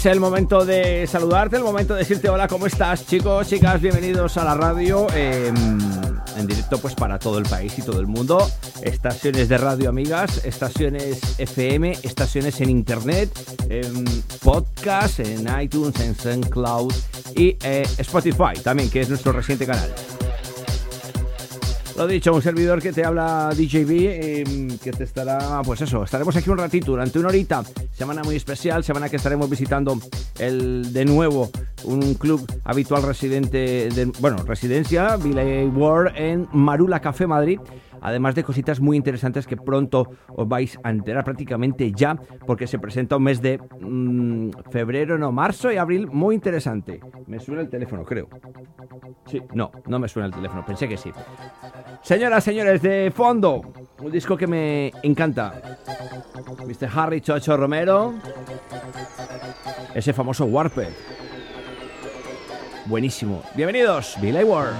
Es el momento de saludarte, el momento de decirte hola, ¿cómo estás, chicos, chicas? Bienvenidos a la radio eh, en directo, pues para todo el país y todo el mundo. Estaciones de radio, amigas, estaciones FM, estaciones en internet, en podcast, en iTunes, en SoundCloud y eh, Spotify también, que es nuestro reciente canal. Lo dicho, un servidor que te habla DJB, eh, que te estará, pues eso, estaremos aquí un ratito, durante una horita, semana muy especial, semana que estaremos visitando el de nuevo un club habitual residente, de, bueno, residencia, Villay World en Marula Café Madrid además de cositas muy interesantes que pronto os vais a enterar prácticamente ya, porque se presenta un mes de mmm, febrero, no, marzo y abril muy interesante. Me suena el teléfono, creo. Sí, no, no me suena el teléfono, pensé que sí. Señoras, señores, de fondo, un disco que me encanta. Mr. Harry Chocho Romero, ese famoso Warped. Buenísimo. Bienvenidos, Billy Ward.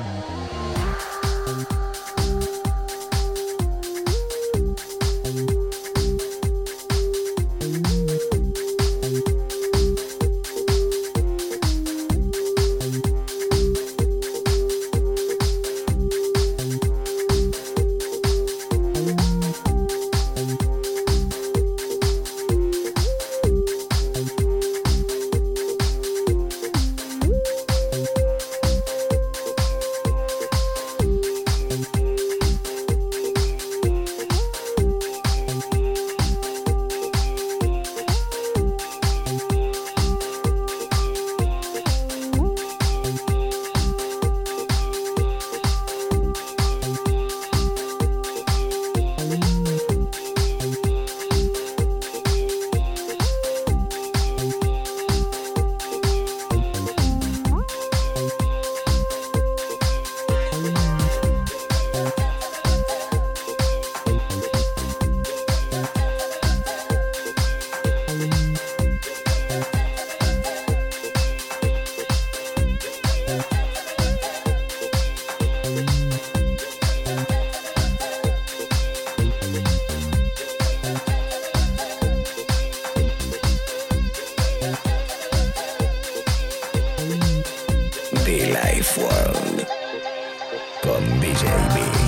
The Life World con DJB.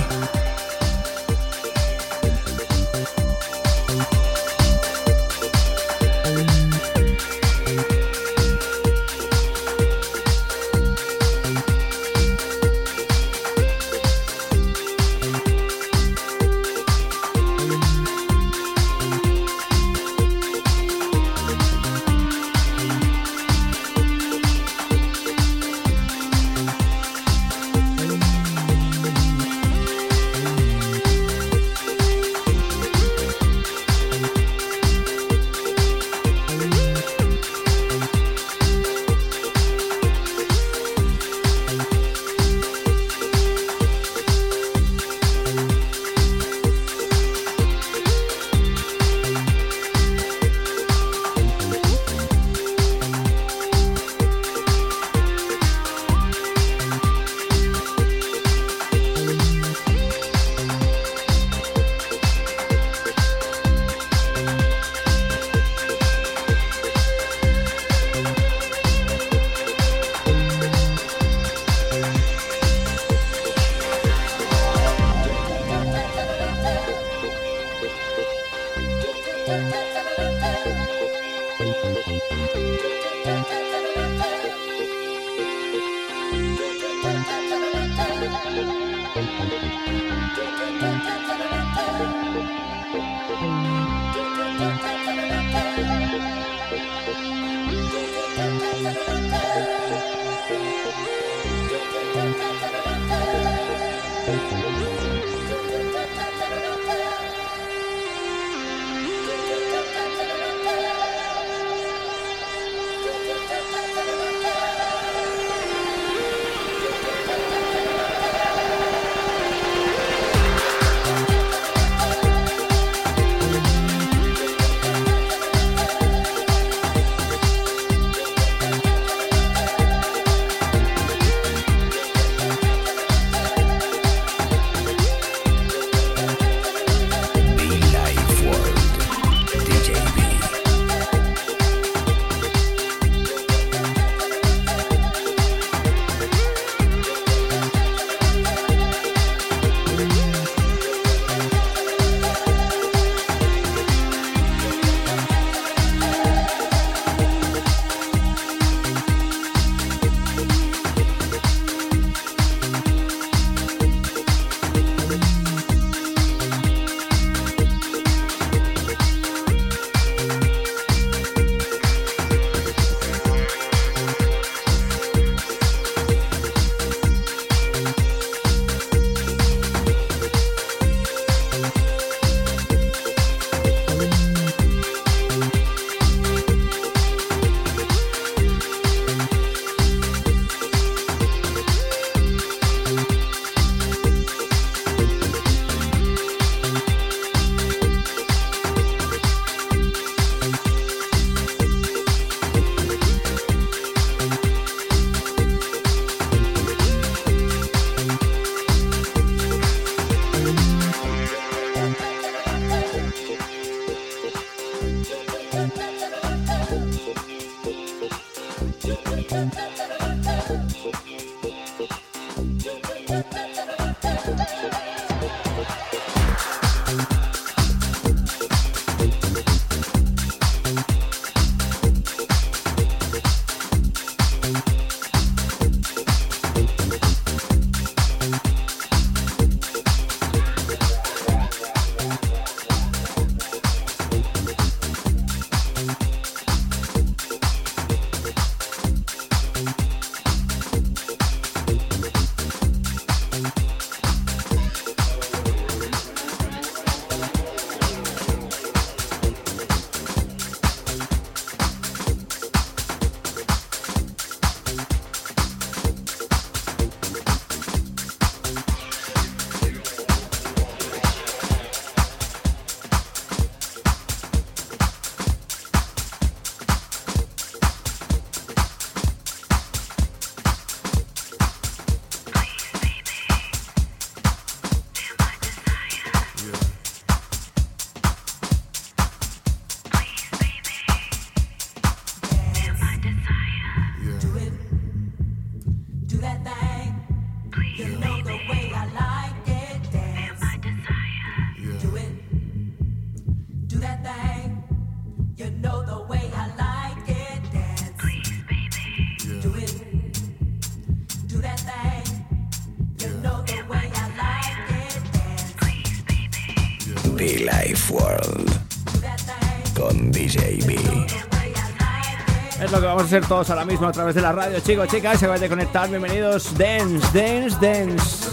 Todos ahora mismo a través de la radio. Chicos, chicas, se a conectar. Bienvenidos. Dance, dance, dance.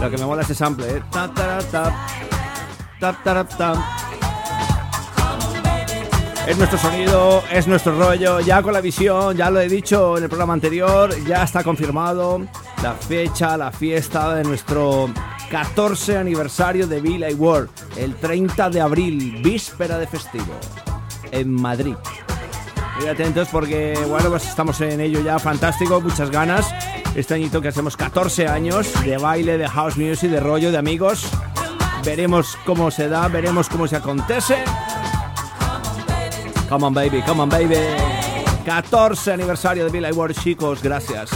Lo que me mola es ese sample, ¿eh? Ta, ta, ta, es nuestro sonido, es nuestro rollo. Ya con la visión, ya lo he dicho en el programa anterior, ya está confirmado la fecha, la fiesta de nuestro 14 aniversario de Villa World, el 30 de abril, víspera de festivo, en Madrid. Muy atentos porque, bueno, pues estamos en ello ya, fantástico, muchas ganas. Este añito que hacemos 14 años de baile, de house music, de rollo, de amigos. Veremos cómo se da, veremos cómo se acontece. Come on, baby, come on, baby. 14 aniversario de Billy World, chicos, gracias.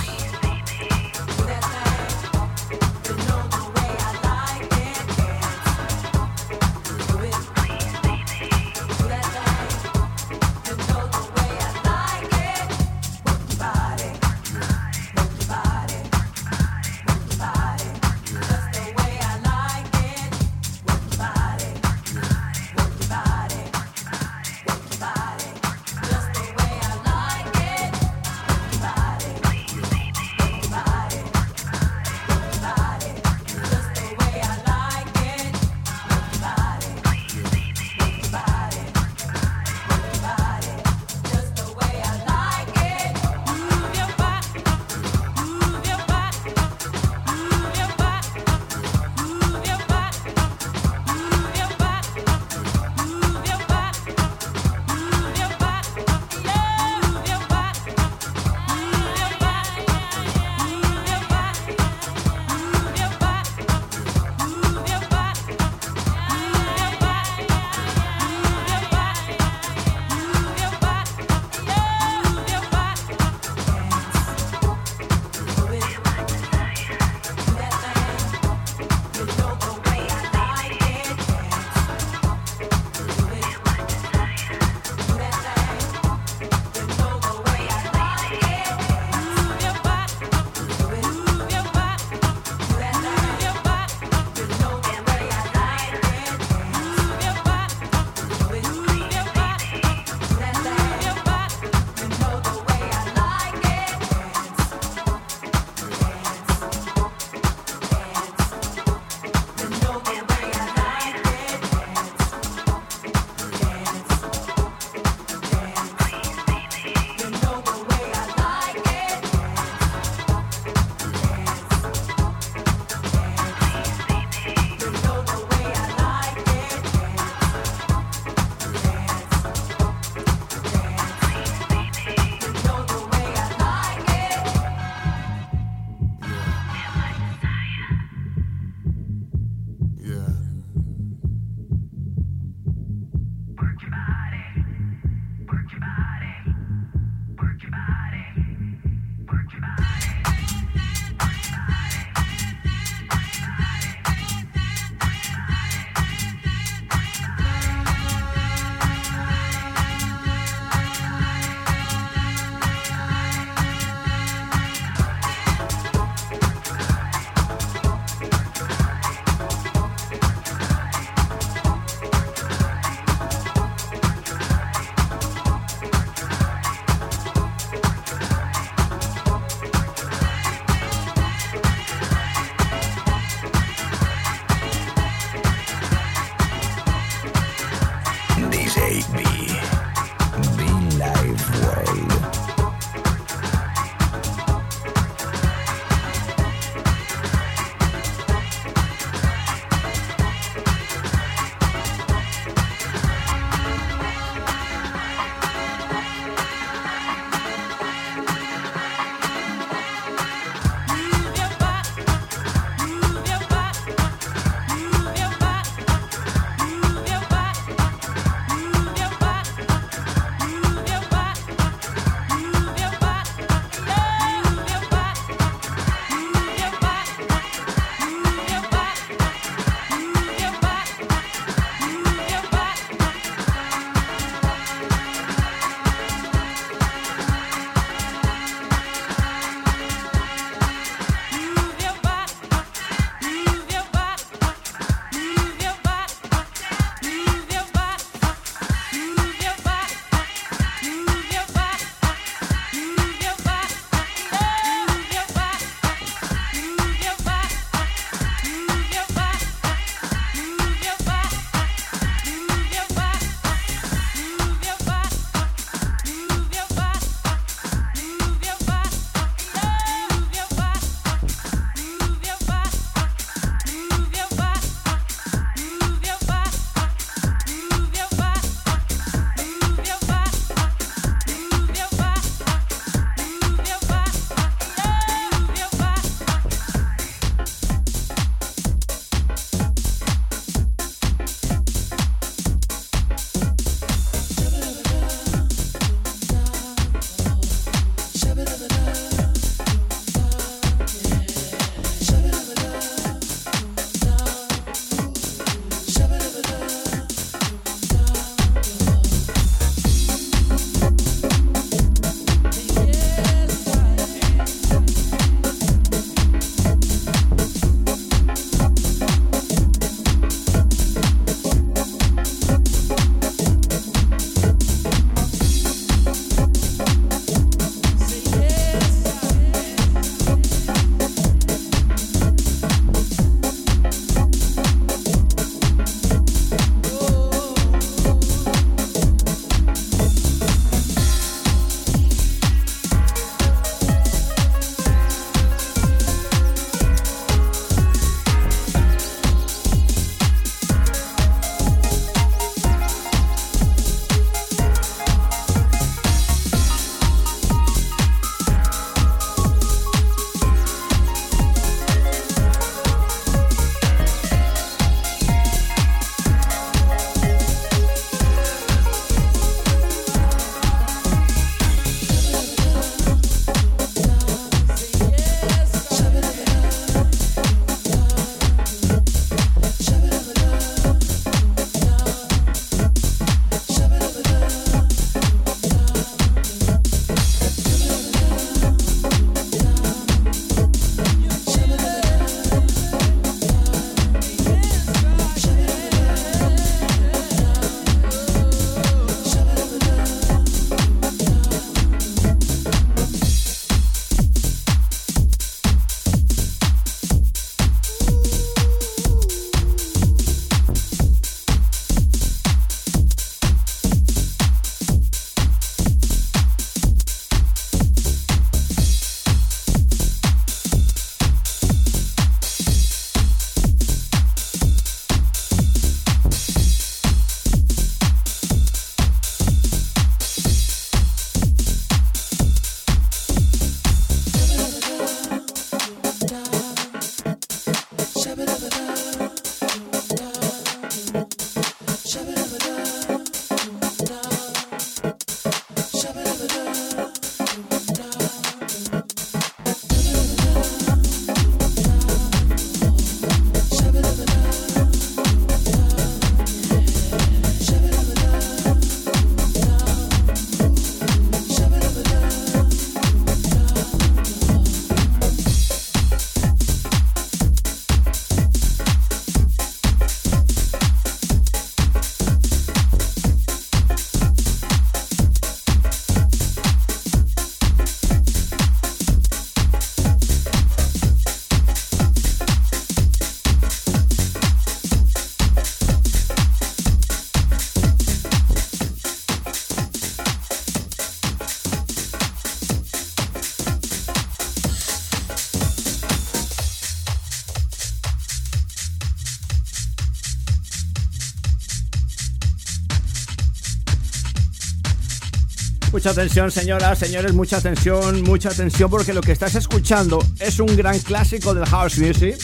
Mucha atención, señoras, señores, mucha atención, mucha atención, porque lo que estás escuchando es un gran clásico del house music.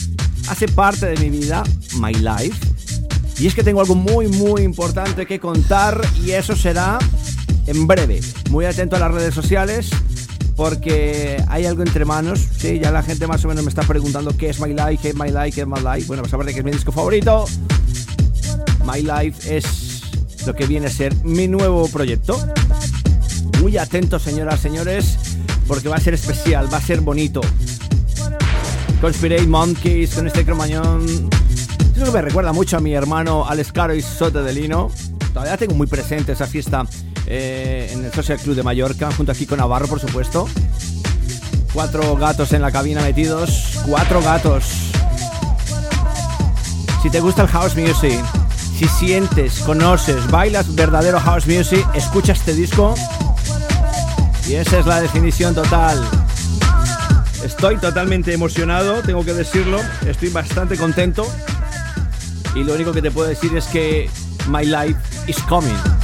Hace parte de mi vida, my life. Y es que tengo algo muy, muy importante que contar y eso será en breve. Muy atento a las redes sociales porque hay algo entre manos. Sí, ya la gente más o menos me está preguntando qué es My Life, qué es My Life, qué es My Life. Bueno, pues aparte que es mi disco favorito, My Life es lo que viene a ser mi nuevo proyecto. Muy atentos, señoras, señores, porque va a ser especial, va a ser bonito. Conspirate Monkeys con este cromañón. Eso me recuerda mucho a mi hermano Alex Caro y Sote de Lino. Todavía tengo muy presente esa fiesta eh, en el Social Club de Mallorca, junto aquí con Navarro, por supuesto. Cuatro gatos en la cabina metidos. Cuatro gatos. Si te gusta el house music, si sientes, conoces, bailas verdadero house music, escucha este disco. Y esa es la definición total. Estoy totalmente emocionado, tengo que decirlo. Estoy bastante contento. Y lo único que te puedo decir es que My Life is Coming.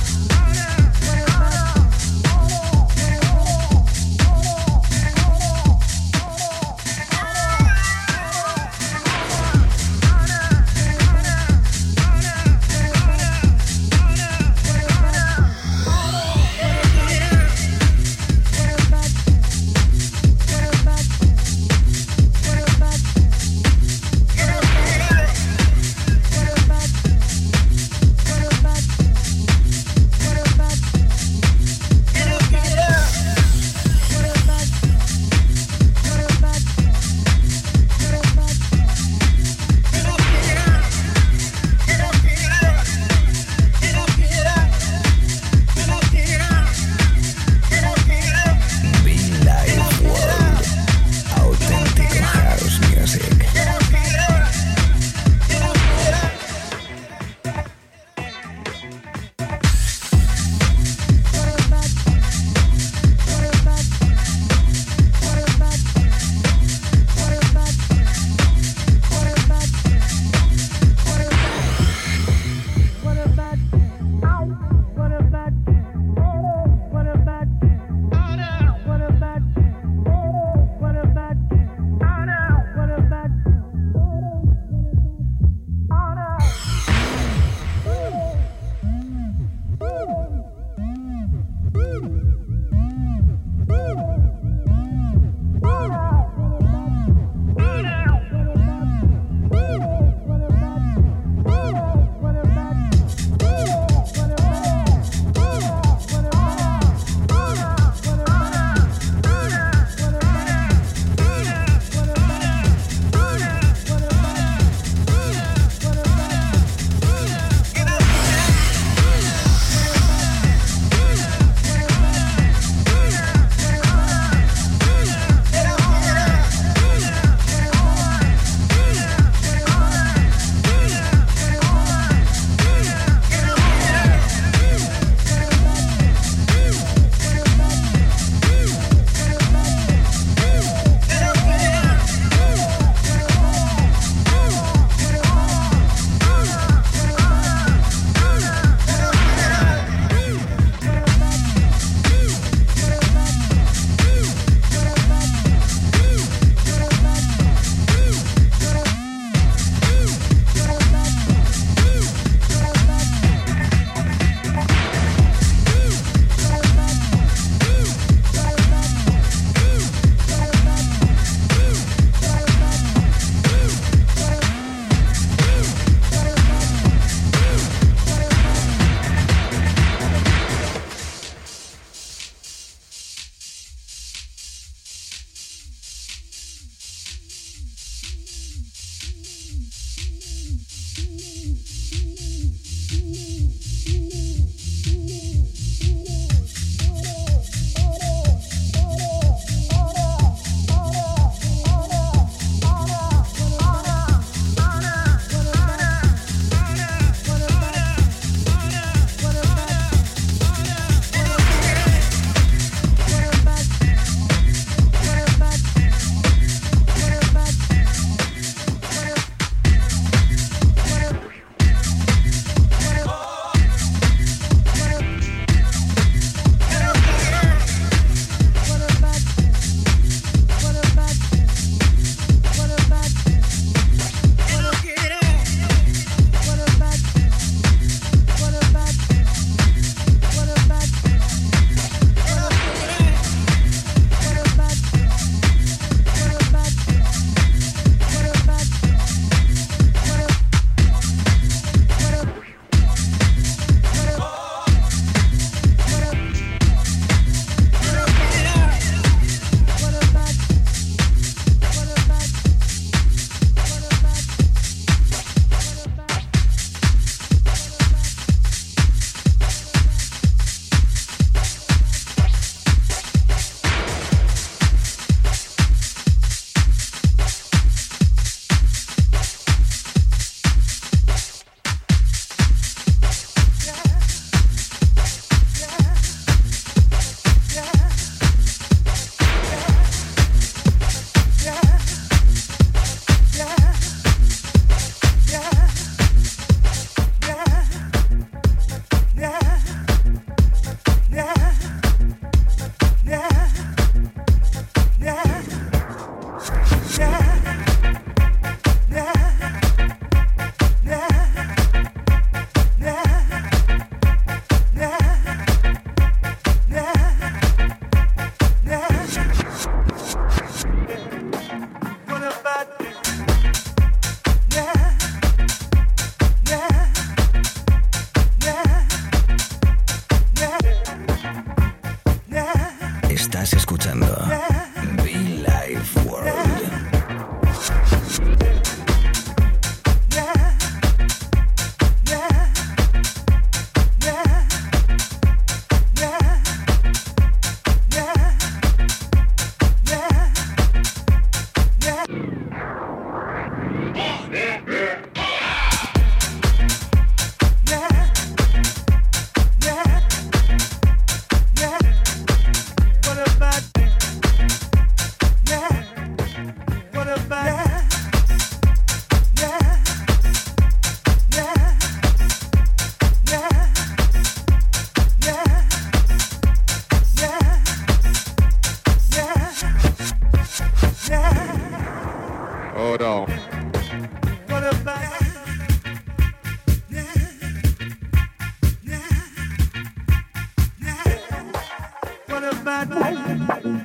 out of my mind.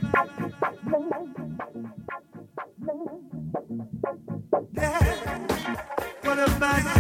Yeah, what about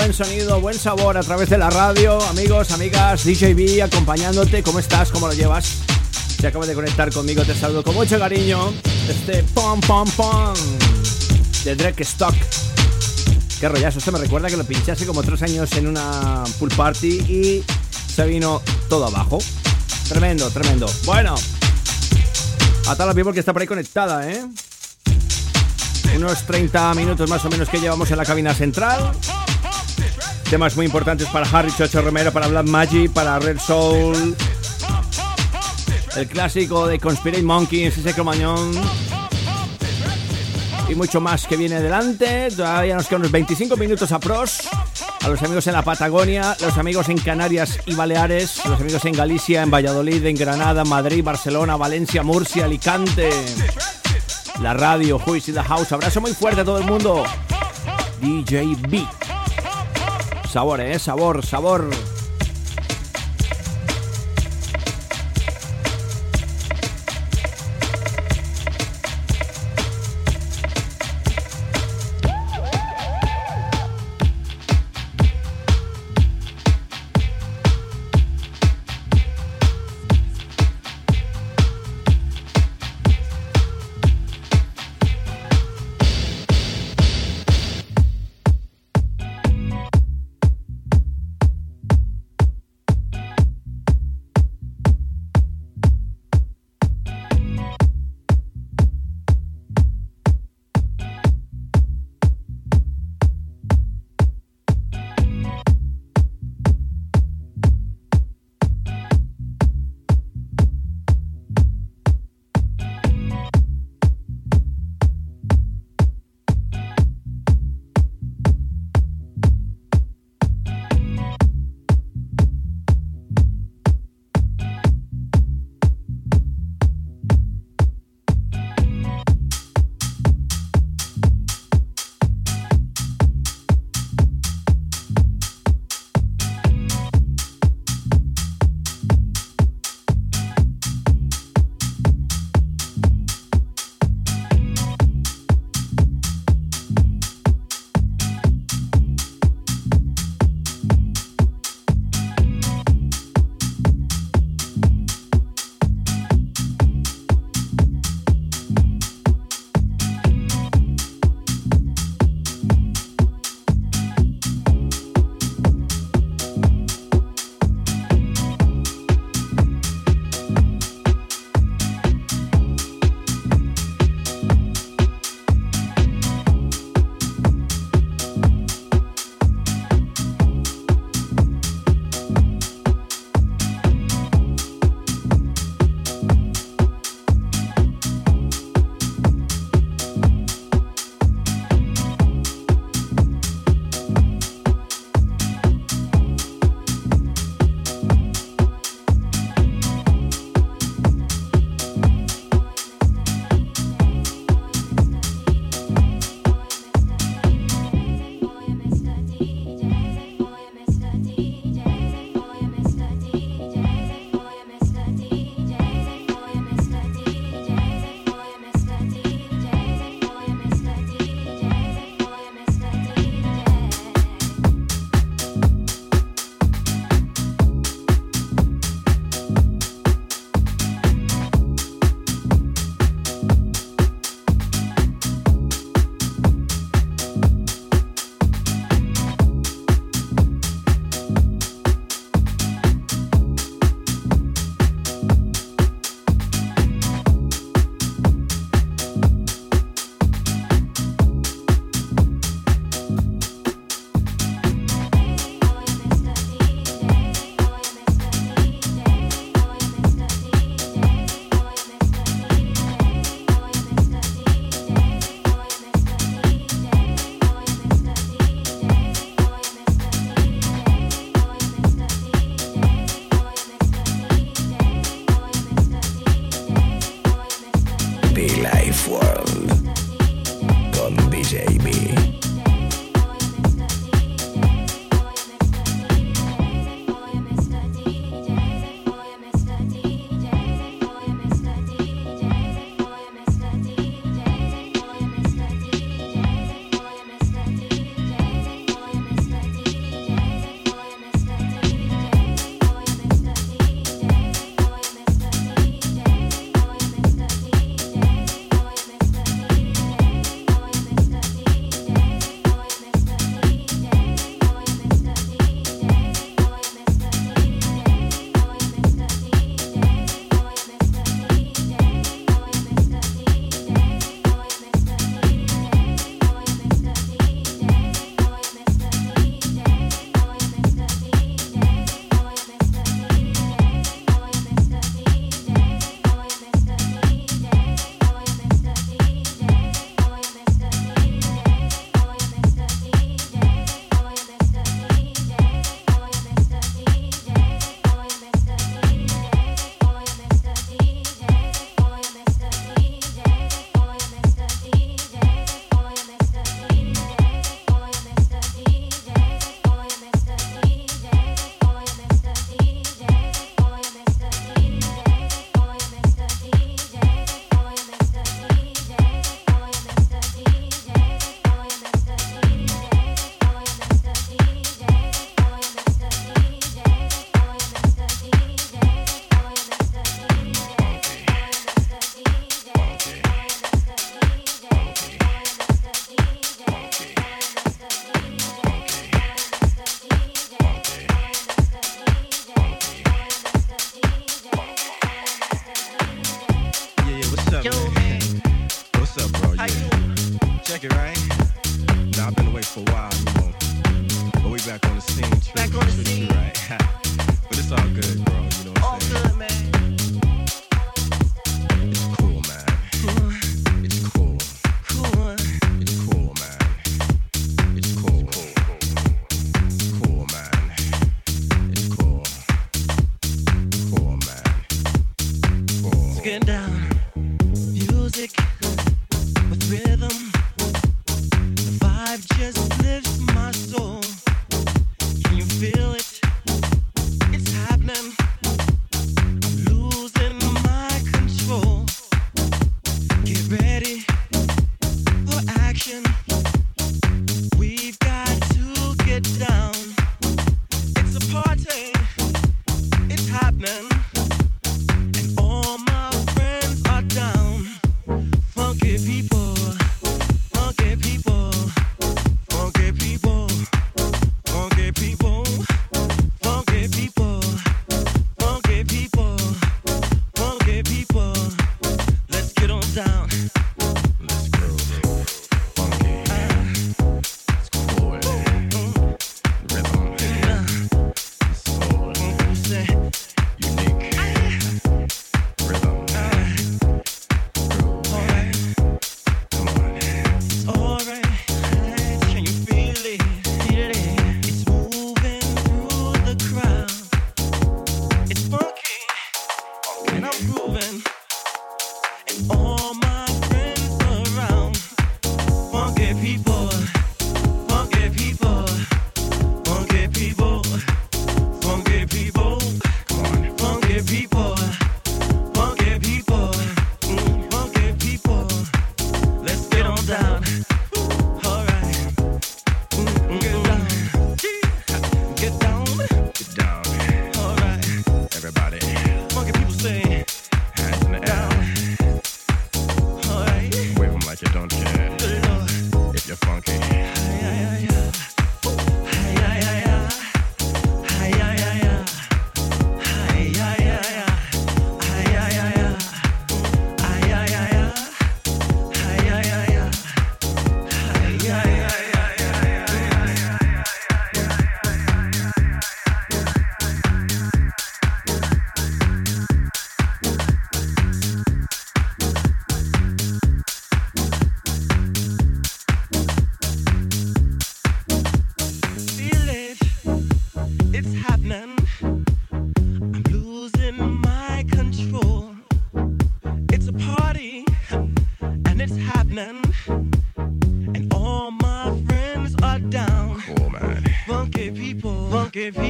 buen sonido, buen sabor a través de la radio. Amigos, amigas, DJB acompañándote. ¿Cómo estás? ¿Cómo lo llevas? Si acabas de conectar conmigo, te saludo con mucho cariño. Este pom pom pom de Drake Stock. Qué rollazo, esto me recuerda que lo pinché hace como tres años en una pool party y se vino todo abajo. Tremendo, tremendo. Bueno, a la que está por ahí conectada, ¿eh? Unos 30 minutos más o menos que llevamos en la cabina central. Temas muy importantes para Harry Chocho Romero, para Black Magic, para Red Soul. El clásico de Conspirate Monkeys, ese cromañón. Y mucho más que viene adelante. Todavía nos quedan unos 25 minutos a pros. A los amigos en la Patagonia, los amigos en Canarias y Baleares, los amigos en Galicia, en Valladolid, en Granada, Madrid, Barcelona, Valencia, Murcia, Alicante la radio, Juice in the House. Abrazo muy fuerte a todo el mundo. DJ B. Sabor, eh, sabor, sabor.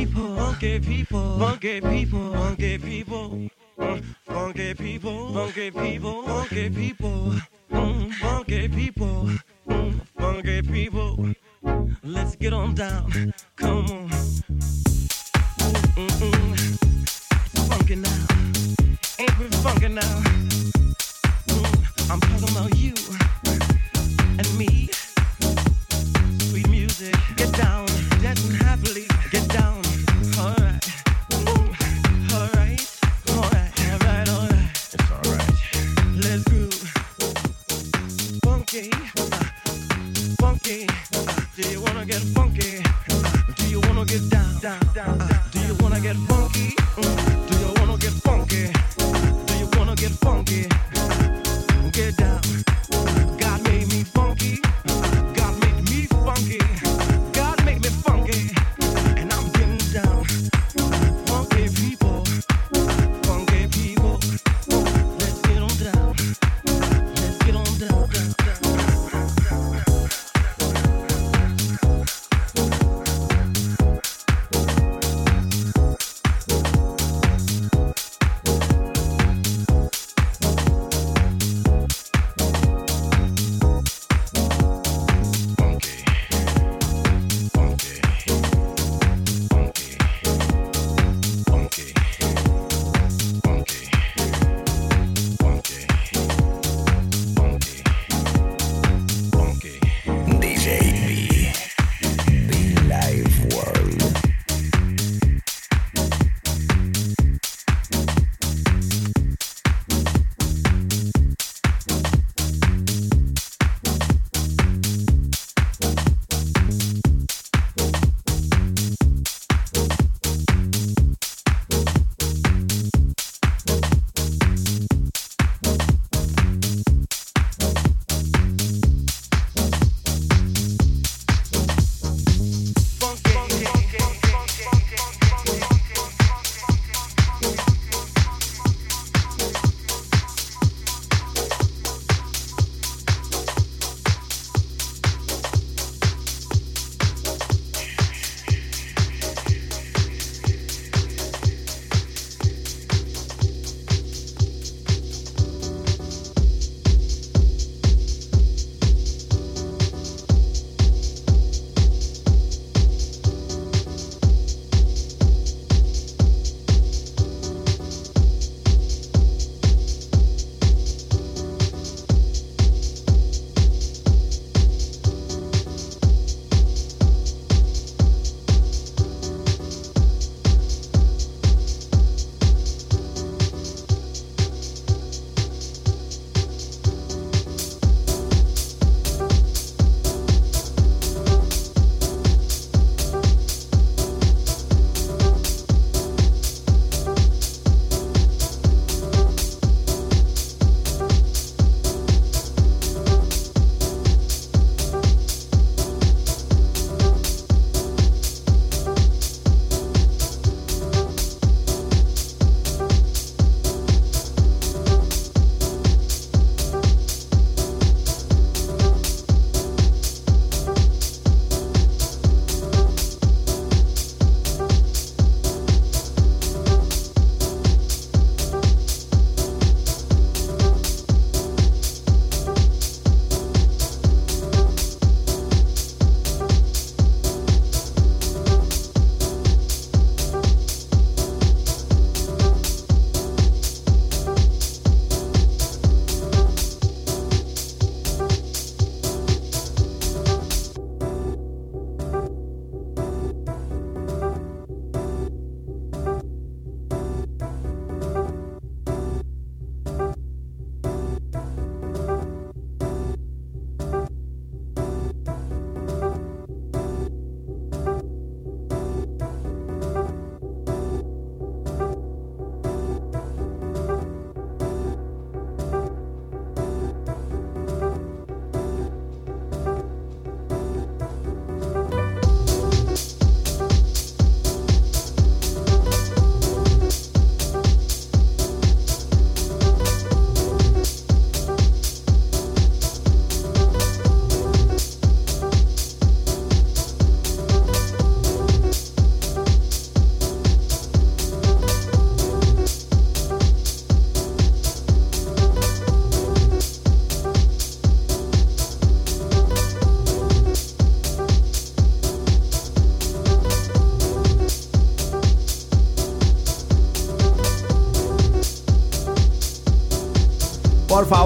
people, funky people, funky people, funky people, funky people, funky people, funky people, funky people, funky people. Let's get on down. Come on. Funky now. Ain't we funky now? I'm talking about you.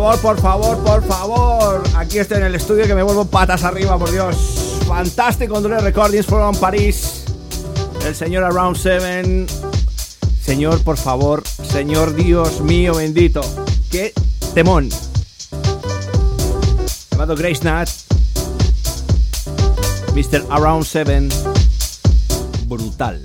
Favor, por favor, por favor. Aquí estoy en el estudio que me vuelvo patas arriba, por Dios. Fantástico André Recordings from París. El señor Around Seven. Señor, por favor. Señor Dios mío bendito. Qué temón. Llamado Grace Nat. Mr. Around Seven. Brutal.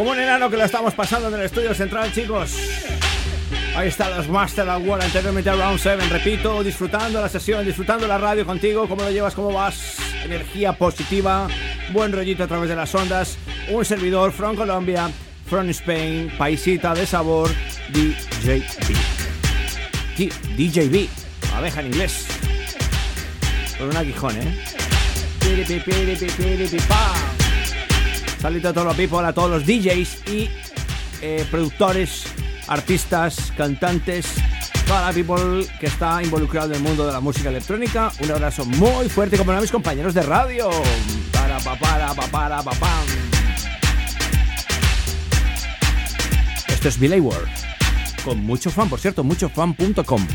Como un enano que lo estamos pasando en el estudio central, chicos. Ahí están los Master War anteriormente a Round 7. Repito, disfrutando la sesión, disfrutando la radio contigo. ¿Cómo lo llevas? ¿Cómo vas? Energía positiva, buen rollito a través de las ondas. Un servidor from Colombia, from Spain, paisita de sabor, DJB. DJB, abeja en inglés. Con un aguijón, ¿eh? Saludito a todos los people, a todos los DJs y eh, productores, artistas, cantantes, toda la people que está involucrado en el mundo de la música electrónica. Un abrazo muy fuerte como a mis compañeros de radio. Para, pa, para, pa, para, pa, pam. Esto es Billy World. Con mucho fan, por cierto, muchofan.com.